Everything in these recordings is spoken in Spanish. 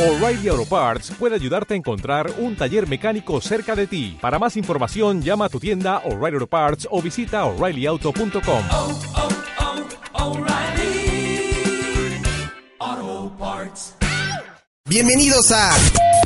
O'Reilly Auto Parts puede ayudarte a encontrar un taller mecánico cerca de ti. Para más información, llama a tu tienda O'Reilly Auto Parts o visita oreillyauto.com. oh, oh, Parts. Bienvenidos a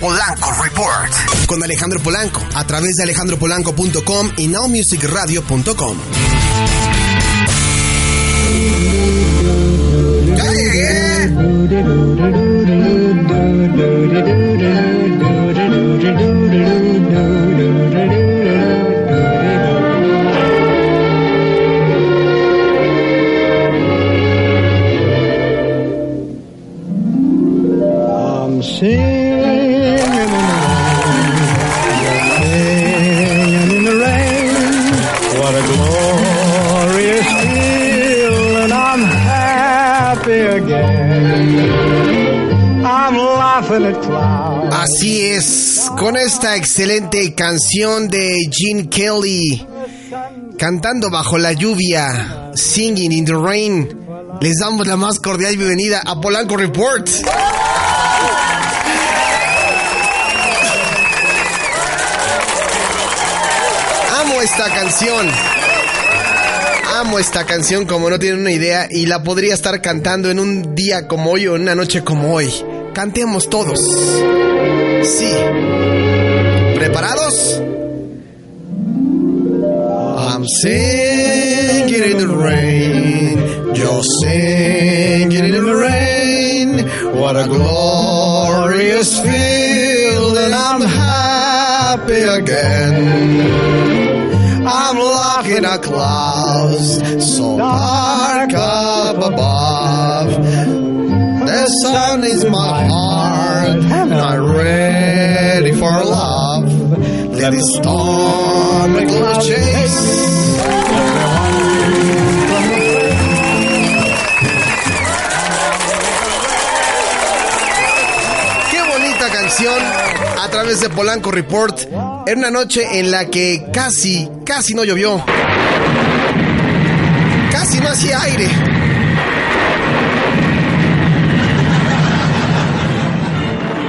Polanco Report con Alejandro Polanco a través de alejandropolanco.com y nowmusicradio.com. Así es, con esta excelente canción de Gene Kelly, cantando bajo la lluvia, Singing in the Rain, les damos la más cordial bienvenida a Polanco Report. Amo esta canción. Amo esta canción como no tienen una idea y la podría estar cantando en un día como hoy o en una noche como hoy. Cantemos todos. Sí. ¿Preparados? I'm singing in the rain, just singing in the rain. What a glorious feeling! I'm happy again. I'm looking at clouds so dark up above. The sun is my heart, and I'm ready for love. Let the storm and cloud chase. Qué bonita canción a través de Polanco Report en una noche en la que casi, casi no llovió. Casi no hacía aire.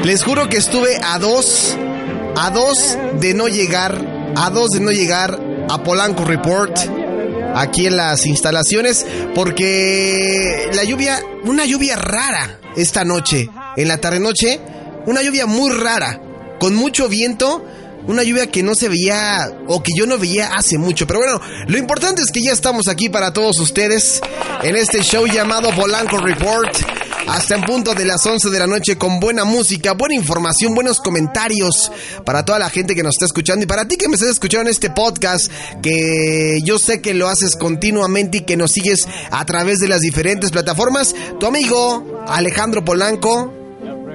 Les juro que estuve a dos, a dos de no llegar, a dos de no llegar a Polanco Report aquí en las instalaciones porque la lluvia, una lluvia rara esta noche, en la tarde noche, una lluvia muy rara, con mucho viento, una lluvia que no se veía o que yo no veía hace mucho. Pero bueno, lo importante es que ya estamos aquí para todos ustedes en este show llamado Polanco Report. Hasta en punto de las 11 de la noche con buena música, buena información, buenos comentarios para toda la gente que nos está escuchando y para ti que me estás escuchando en este podcast que yo sé que lo haces continuamente y que nos sigues a través de las diferentes plataformas. Tu amigo Alejandro Polanco,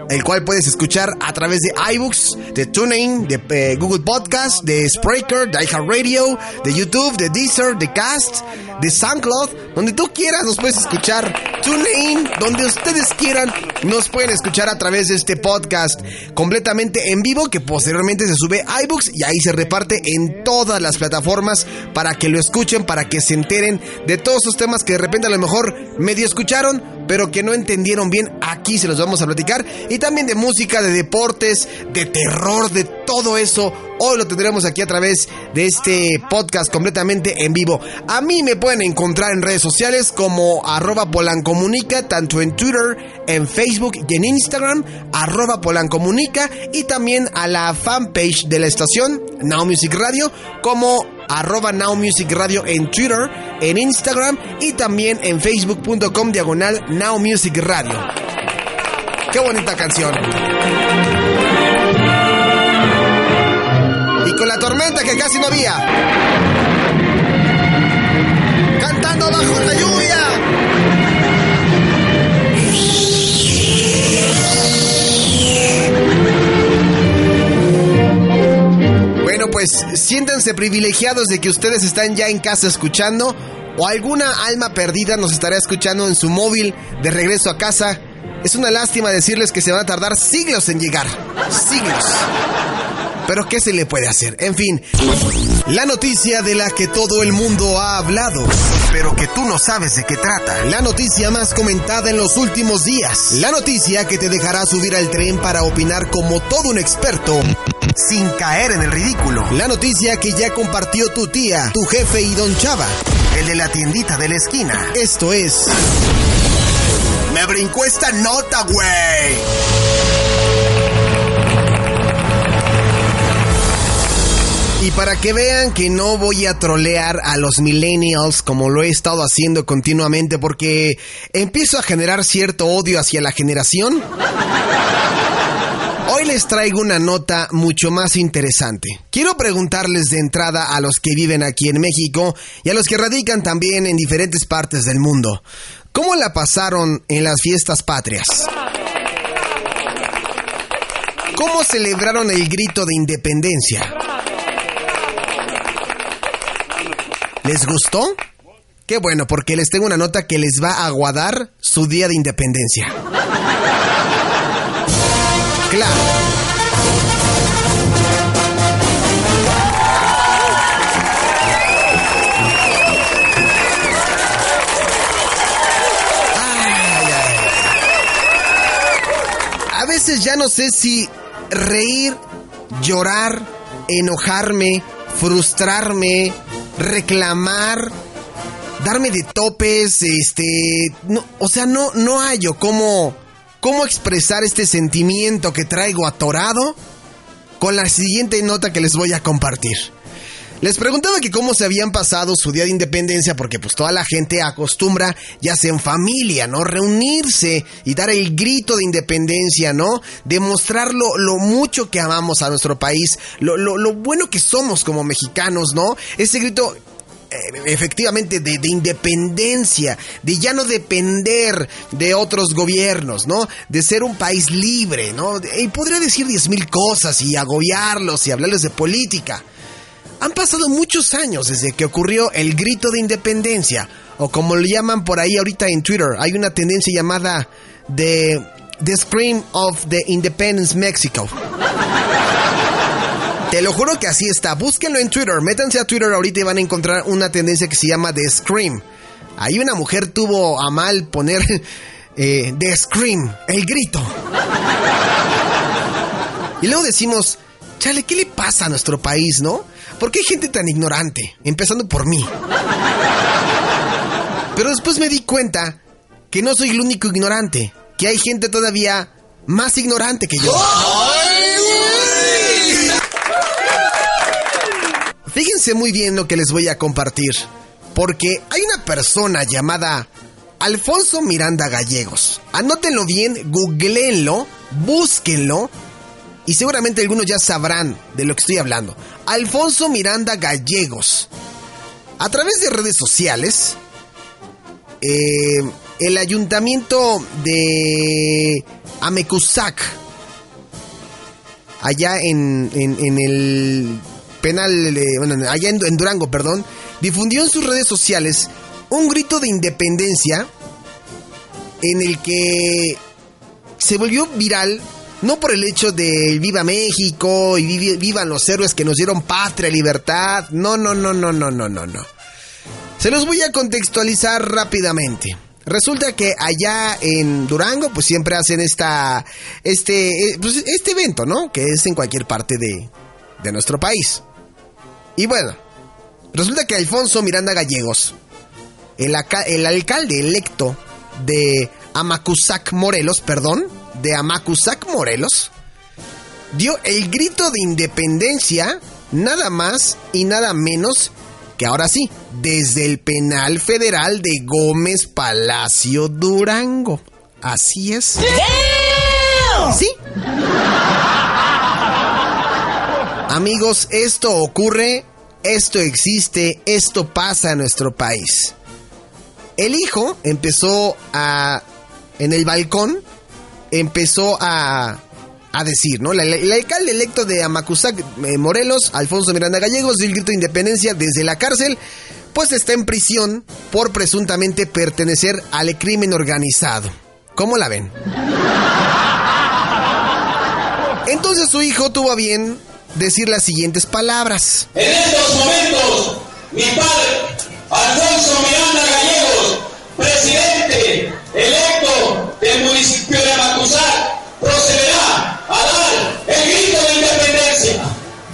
el cual puedes escuchar a través de iBooks, de TuneIn, de eh, Google Podcast, de Spreaker, de iHeartRadio, de YouTube, de Deezer, de Cast, de SoundCloud, donde tú quieras nos puedes escuchar. TuneIn, donde ustedes quieran nos pueden escuchar a través de este podcast completamente en vivo que posteriormente se sube a iBooks y ahí se reparte en todas las plataformas para que lo escuchen, para que se enteren de todos esos temas que de repente a lo mejor medio escucharon, pero que no entendieron bien, aquí se los vamos a platicar. Y también de música, de deportes, de terror, de todo eso. Hoy lo tendremos aquí a través de este podcast completamente en vivo. A mí me pueden encontrar en redes sociales como arroba polancomunica, tanto en Twitter, en Facebook y en Instagram, arroba polancomunica, y también a la fanpage de la estación, Now Music Radio, como arroba Now Music Radio en Twitter, en Instagram y también en facebook.com diagonal Now Radio. Qué bonita canción. Y con la tormenta que casi no había. Cantando bajo la lluvia. Bueno, pues siéntanse privilegiados de que ustedes están ya en casa escuchando o alguna alma perdida nos estará escuchando en su móvil de regreso a casa. Es una lástima decirles que se van a tardar siglos en llegar. Siglos. Pero ¿qué se le puede hacer? En fin, la noticia de la que todo el mundo ha hablado, pero que tú no sabes de qué trata. La noticia más comentada en los últimos días. La noticia que te dejará subir al tren para opinar como todo un experto sin caer en el ridículo. La noticia que ya compartió tu tía, tu jefe y don Chava, el de la tiendita de la esquina. Esto es... Esta nota, güey. Y para que vean que no voy a trolear a los millennials como lo he estado haciendo continuamente porque empiezo a generar cierto odio hacia la generación, hoy les traigo una nota mucho más interesante. Quiero preguntarles de entrada a los que viven aquí en México y a los que radican también en diferentes partes del mundo. ¿Cómo la pasaron en las fiestas patrias? ¿Cómo celebraron el grito de independencia? ¿Les gustó? Qué bueno, porque les tengo una nota que les va a aguadar su día de independencia. Claro. Ya no sé si reír, llorar, enojarme, frustrarme, reclamar, darme de topes, este, no, o sea, no, no hallo cómo, cómo expresar este sentimiento que traigo atorado con la siguiente nota que les voy a compartir. Les preguntaba que cómo se habían pasado su día de independencia, porque pues toda la gente acostumbra, ya sea en familia, ¿no? Reunirse y dar el grito de independencia, ¿no? Demostrar lo, lo mucho que amamos a nuestro país, lo, lo, lo bueno que somos como mexicanos, ¿no? Ese grito eh, efectivamente de, de, independencia, de ya no depender de otros gobiernos, ¿no? De ser un país libre, ¿no? Y podría decir diez mil cosas y agobiarlos y hablarles de política. Han pasado muchos años desde que ocurrió el grito de independencia, o como lo llaman por ahí ahorita en Twitter, hay una tendencia llamada The, the Scream of the Independence Mexico. Te lo juro que así está. Búsquenlo en Twitter. Métanse a Twitter ahorita y van a encontrar una tendencia que se llama The Scream. Ahí una mujer tuvo a mal poner eh, The Scream, el grito. Y luego decimos, chale, ¿qué le pasa a nuestro país, no? ¿Por qué hay gente tan ignorante? Empezando por mí. Pero después me di cuenta que no soy el único ignorante, que hay gente todavía más ignorante que yo. Fíjense muy bien lo que les voy a compartir, porque hay una persona llamada Alfonso Miranda Gallegos. Anótenlo bien, googleenlo, búsquenlo y seguramente algunos ya sabrán de lo que estoy hablando. Alfonso Miranda Gallegos. A través de redes sociales, eh, el ayuntamiento de Amecusac, allá en, en, el penal, bueno, allá en Durango, perdón, difundió en sus redes sociales un grito de independencia en el que se volvió viral no por el hecho de viva México y vivan los héroes que nos dieron patria, libertad. No, no, no, no, no, no, no, no. Se los voy a contextualizar rápidamente. Resulta que allá en Durango, pues siempre hacen esta, este, eh, pues, este evento, ¿no? Que es en cualquier parte de, de nuestro país. Y bueno, resulta que Alfonso Miranda Gallegos, el, el alcalde electo de Amacuzac, Morelos, perdón, de Amacuzac, Morelos, dio el grito de independencia nada más y nada menos que ahora sí, desde el penal federal de Gómez Palacio Durango. Así es. ¿Sí? Amigos, esto ocurre, esto existe, esto pasa en nuestro país. El hijo empezó a, en el balcón, empezó a, a decir, ¿no? El, alcalde electo de Amacuzac, eh, Morelos, Alfonso Miranda Gallegos, dio el grito de independencia desde la cárcel, pues está en prisión por presuntamente pertenecer al crimen organizado. ¿Cómo la ven? Entonces su hijo tuvo a bien decir las siguientes palabras. En estos momentos, mi padre, Alfonso Miranda Gallegos, presidente electo del municipio de Amacuzac, procederá a dar el grito de independencia.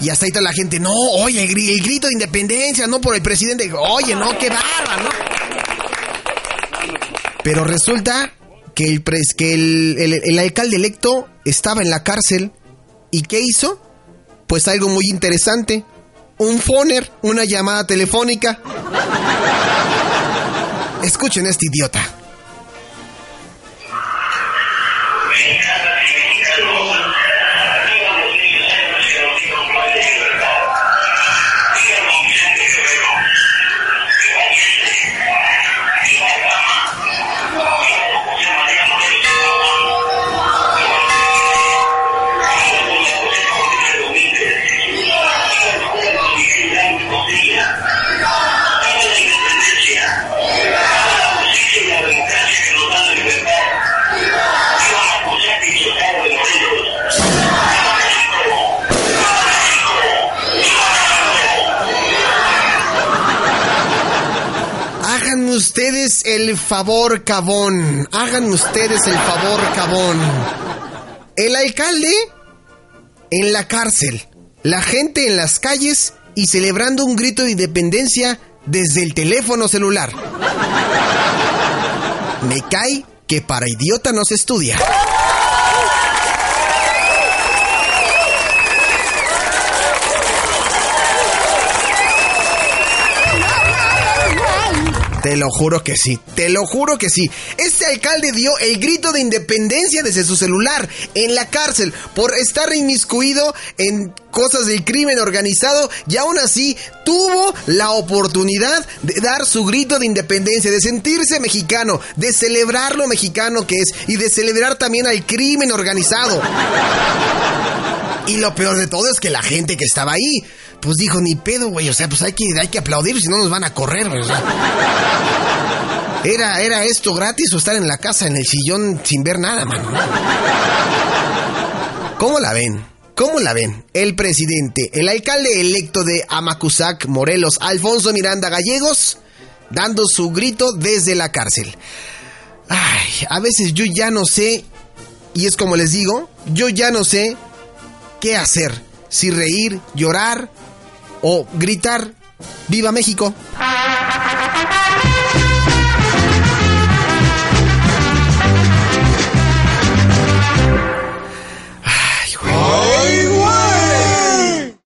Y hasta ahí está la gente, no, oye, el, gri- el grito de independencia, no por el presidente. Oye, no, qué bárbaro, ¿no? Pero resulta que el, pres- que el, el- el alcalde electo estaba en la cárcel. ¿Y qué hizo? Pues algo muy interesante. Un phoner, una llamada telefónica. Escuchen a este idiota. El favor, cabón. Háganme ustedes el favor, cabón. El alcalde en la cárcel. La gente en las calles y celebrando un grito de independencia desde el teléfono celular. Me cae que para idiota no se estudia. Te lo juro que sí, te lo juro que sí. Este alcalde dio el grito de independencia desde su celular en la cárcel por estar inmiscuido en cosas del crimen organizado y aún así tuvo la oportunidad de dar su grito de independencia, de sentirse mexicano, de celebrar lo mexicano que es y de celebrar también al crimen organizado. Y lo peor de todo es que la gente que estaba ahí, pues dijo, ni pedo, güey, o sea, pues hay que, hay que aplaudir, si no nos van a correr. Era, era esto gratis o estar en la casa, en el sillón, sin ver nada, mano. ¿Cómo la ven? ¿Cómo la ven? El presidente, el alcalde electo de Amacuzac, Morelos, Alfonso Miranda Gallegos, dando su grito desde la cárcel. Ay, a veces yo ya no sé, y es como les digo, yo ya no sé qué hacer, si reír, llorar o gritar, ¡Viva México!